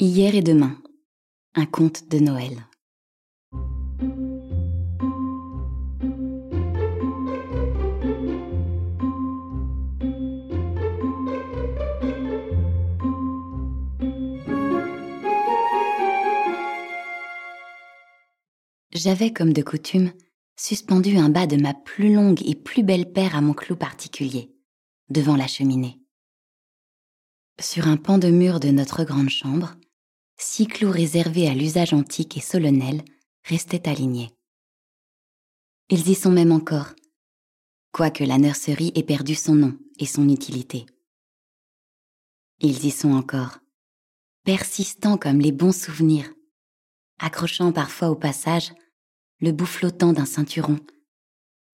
Hier et demain, un conte de Noël. J'avais, comme de coutume, suspendu un bas de ma plus longue et plus belle paire à mon clou particulier, devant la cheminée. Sur un pan de mur de notre grande chambre, six clous réservés à l'usage antique et solennel restaient alignés. Ils y sont même encore, quoique la nurserie ait perdu son nom et son utilité. Ils y sont encore, persistants comme les bons souvenirs, accrochant parfois au passage le bout flottant d'un ceinturon,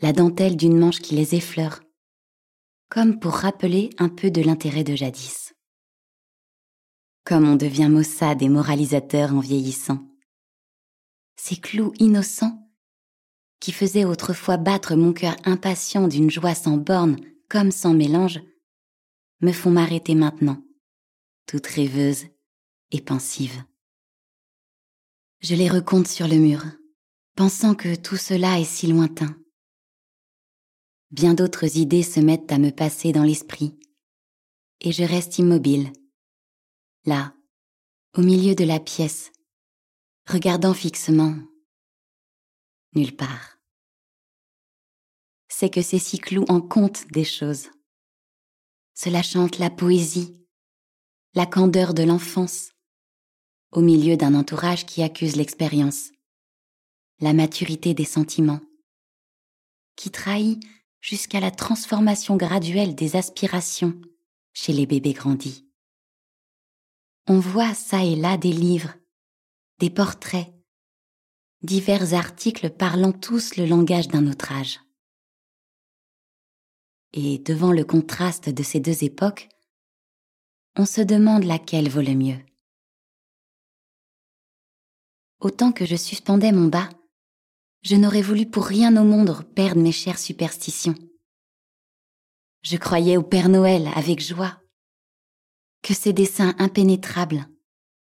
la dentelle d'une manche qui les effleure, comme pour rappeler un peu de l'intérêt de jadis. Comme on devient maussade et moralisateur en vieillissant. Ces clous innocents, qui faisaient autrefois battre mon cœur impatient d'une joie sans borne comme sans mélange, me font m'arrêter maintenant, toute rêveuse et pensive. Je les recompte sur le mur, pensant que tout cela est si lointain. Bien d'autres idées se mettent à me passer dans l'esprit, et je reste immobile, là, au milieu de la pièce, regardant fixement nulle part. C'est que ces six clous en comptent des choses. Cela chante la poésie, la candeur de l'enfance, au milieu d'un entourage qui accuse l'expérience, la maturité des sentiments, qui trahit jusqu'à la transformation graduelle des aspirations chez les bébés grandis. On voit ça et là des livres, des portraits, divers articles parlant tous le langage d'un autre âge. Et devant le contraste de ces deux époques, on se demande laquelle vaut le mieux. Autant que je suspendais mon bas, je n'aurais voulu pour rien au monde perdre mes chères superstitions. Je croyais au Père Noël avec joie, que ses dessins impénétrables,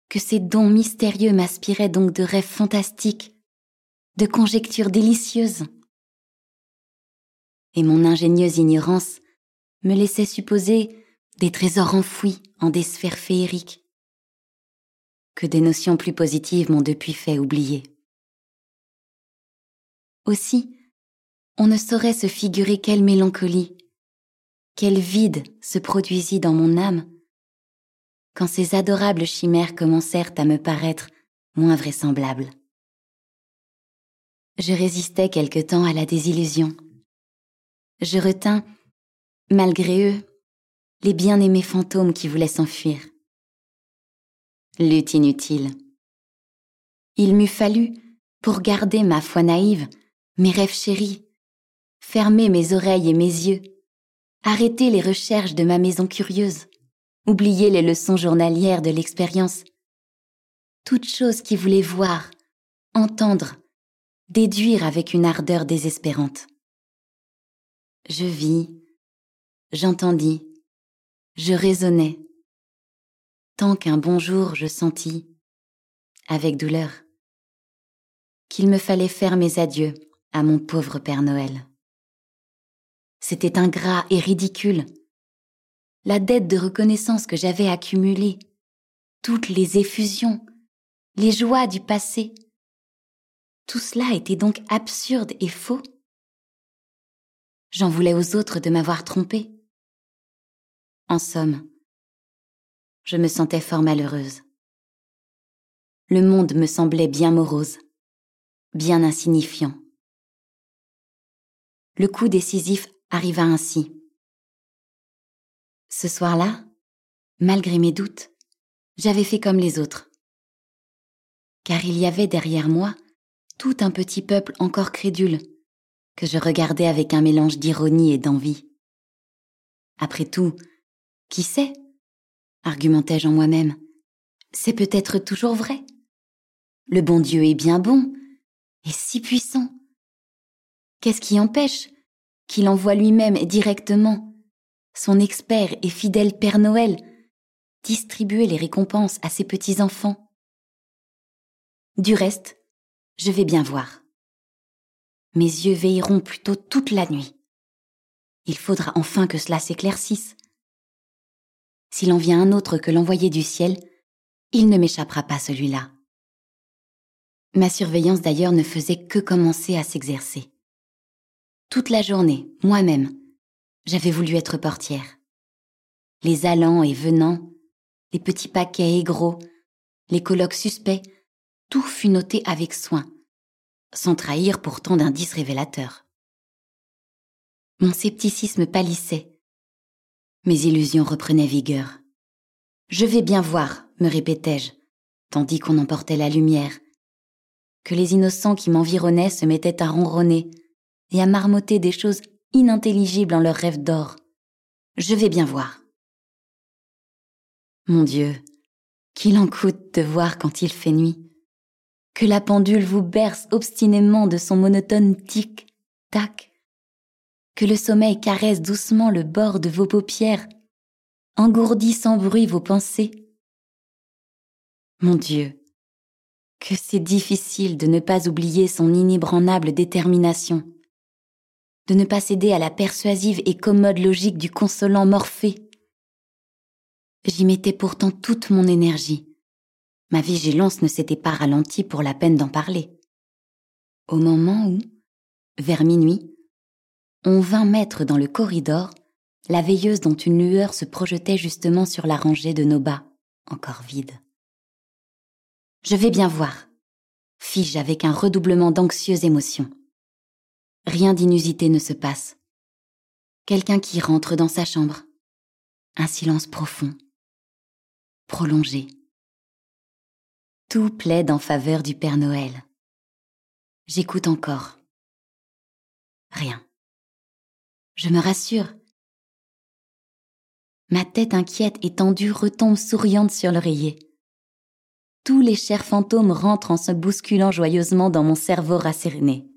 que ses dons mystérieux m'aspiraient donc de rêves fantastiques, de conjectures délicieuses. Et mon ingénieuse ignorance me laissait supposer des trésors enfouis en des sphères féeriques, que des notions plus positives m'ont depuis fait oublier. Aussi, on ne saurait se figurer quelle mélancolie, quel vide se produisit dans mon âme quand ces adorables chimères commencèrent à me paraître moins vraisemblables. Je résistais quelque temps à la désillusion. Je retins, malgré eux, les bien-aimés fantômes qui voulaient s'enfuir. Lutte inutile. Il m'eût fallu, pour garder ma foi naïve, mes rêves chéris, fermer mes oreilles et mes yeux, arrêter les recherches de ma maison curieuse, oublier les leçons journalières de l'expérience, toute chose qui voulait voir, entendre, déduire avec une ardeur désespérante. Je vis, j'entendis, je raisonnais, tant qu'un bon jour je sentis, avec douleur, qu'il me fallait faire mes adieux à mon pauvre Père Noël. C'était ingrat et ridicule. La dette de reconnaissance que j'avais accumulée, toutes les effusions, les joies du passé, tout cela était donc absurde et faux. J'en voulais aux autres de m'avoir trompé. En somme, je me sentais fort malheureuse. Le monde me semblait bien morose, bien insignifiant. Le coup décisif arriva ainsi. Ce soir-là, malgré mes doutes, j'avais fait comme les autres. Car il y avait derrière moi tout un petit peuple encore crédule, que je regardais avec un mélange d'ironie et d'envie. Après tout, qui sait argumentai-je en moi-même. C'est peut-être toujours vrai. Le bon Dieu est bien bon et si puissant. Qu'est-ce qui empêche qu'il envoie lui-même directement son expert et fidèle Père Noël distribuer les récompenses à ses petits-enfants. Du reste, je vais bien voir. Mes yeux veilleront plutôt toute la nuit. Il faudra enfin que cela s'éclaircisse. S'il en vient un autre que l'envoyé du ciel, il ne m'échappera pas celui-là. Ma surveillance d'ailleurs ne faisait que commencer à s'exercer. Toute la journée, moi-même, j'avais voulu être portière. Les allants et venants, les petits paquets et gros, les colloques suspects, tout fut noté avec soin, sans trahir pourtant d'indices révélateurs. Mon scepticisme pâlissait. Mes illusions reprenaient vigueur. Je vais bien voir, me répétais-je, tandis qu'on emportait la lumière, que les innocents qui m'environnaient se mettaient à ronronner et à marmotter des choses inintelligibles en leurs rêves d'or. Je vais bien voir. Mon Dieu, qu'il en coûte de voir quand il fait nuit, que la pendule vous berce obstinément de son monotone tic-tac, que le sommeil caresse doucement le bord de vos paupières, engourdit sans bruit vos pensées. Mon Dieu, que c'est difficile de ne pas oublier son inébranlable détermination, de ne pas céder à la persuasive et commode logique du consolant Morphée. J'y mettais pourtant toute mon énergie. Ma vigilance ne s'était pas ralentie pour la peine d'en parler. Au moment où, vers minuit, on vint mettre dans le corridor la veilleuse dont une lueur se projetait justement sur la rangée de nos bas, encore vide. Je vais bien voir, fis-je avec un redoublement d'anxieuse émotion. Rien d'inusité ne se passe. Quelqu'un qui rentre dans sa chambre. Un silence profond, prolongé. Tout plaide en faveur du Père Noël. J'écoute encore. Rien. Je me rassure. Ma tête inquiète et tendue retombe souriante sur l'oreiller tous les chers fantômes rentrent en se bousculant joyeusement dans mon cerveau rasséréné.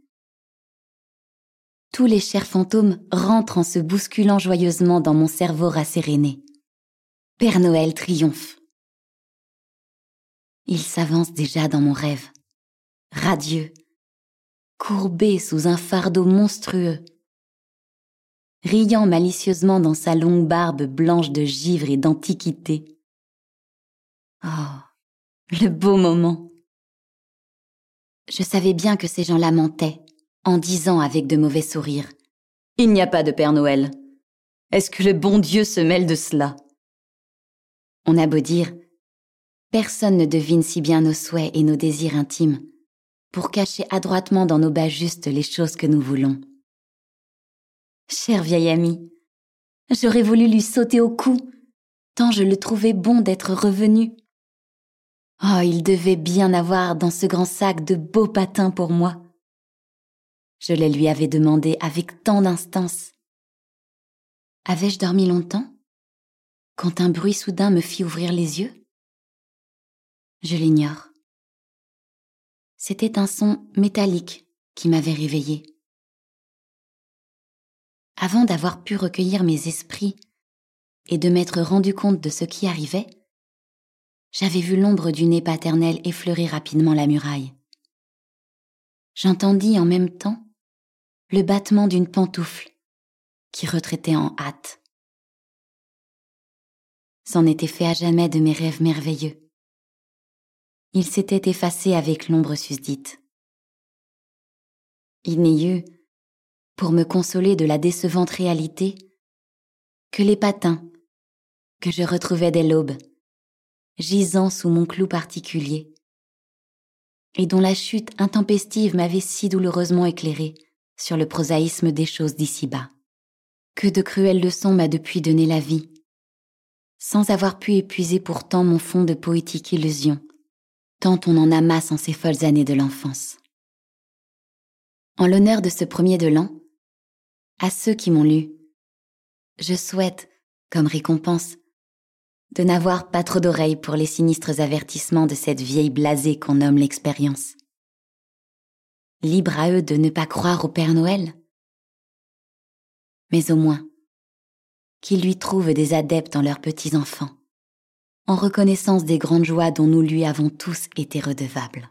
Tous les chers fantômes rentrent en se bousculant joyeusement dans mon cerveau rasséréné. Père Noël triomphe. Il s'avance déjà dans mon rêve, radieux, courbé sous un fardeau monstrueux, riant malicieusement dans sa longue barbe blanche de givre et d'antiquité. Oh, le beau moment. Je savais bien que ces gens-là mentaient, en disant avec de mauvais sourires Il n'y a pas de Père Noël. Est-ce que le bon Dieu se mêle de cela? On a beau dire Personne ne devine si bien nos souhaits et nos désirs intimes pour cacher adroitement dans nos bas justes les choses que nous voulons. Cher vieil ami, j'aurais voulu lui sauter au cou, tant je le trouvais bon d'être revenu. Oh, il devait bien avoir dans ce grand sac de beaux patins pour moi. Je les lui avais demandés avec tant d'instance. Avais-je dormi longtemps? Quand un bruit soudain me fit ouvrir les yeux? Je l'ignore. C'était un son métallique qui m'avait réveillé. Avant d'avoir pu recueillir mes esprits et de m'être rendu compte de ce qui arrivait, j'avais vu l'ombre du nez paternel effleurer rapidement la muraille. J'entendis en même temps le battement d'une pantoufle qui retraitait en hâte. C'en était fait à jamais de mes rêves merveilleux. Il s'était effacé avec l'ombre susdite. Il n'y eut, pour me consoler de la décevante réalité, que les patins que je retrouvais dès l'aube gisant sous mon clou particulier, et dont la chute intempestive m'avait si douloureusement éclairé sur le prosaïsme des choses d'ici-bas. Que de cruelles leçons m'a depuis donné la vie, sans avoir pu épuiser pourtant mon fond de poétique illusion, tant on en amasse en ces folles années de l'enfance. En l'honneur de ce premier de l'an, à ceux qui m'ont lu, je souhaite, comme récompense, de n'avoir pas trop d'oreilles pour les sinistres avertissements de cette vieille blasée qu'on nomme l'expérience. Libre à eux de ne pas croire au Père Noël. Mais au moins, qu'ils lui trouvent des adeptes dans leurs petits-enfants, en reconnaissance des grandes joies dont nous lui avons tous été redevables.